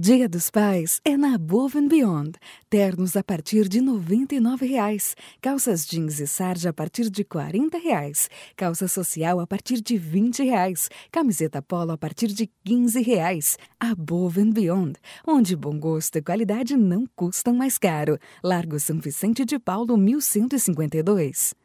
Dia dos Pais é na Above and Beyond. Ternos a partir de R$ 99,00. Calças jeans e sarja a partir de R$ 40,00. Calça social a partir de R$ 20,00. Camiseta polo a partir de R$ 15,00. Above and Beyond, onde bom gosto e qualidade não custam mais caro. Largo São Vicente de Paulo, 1152.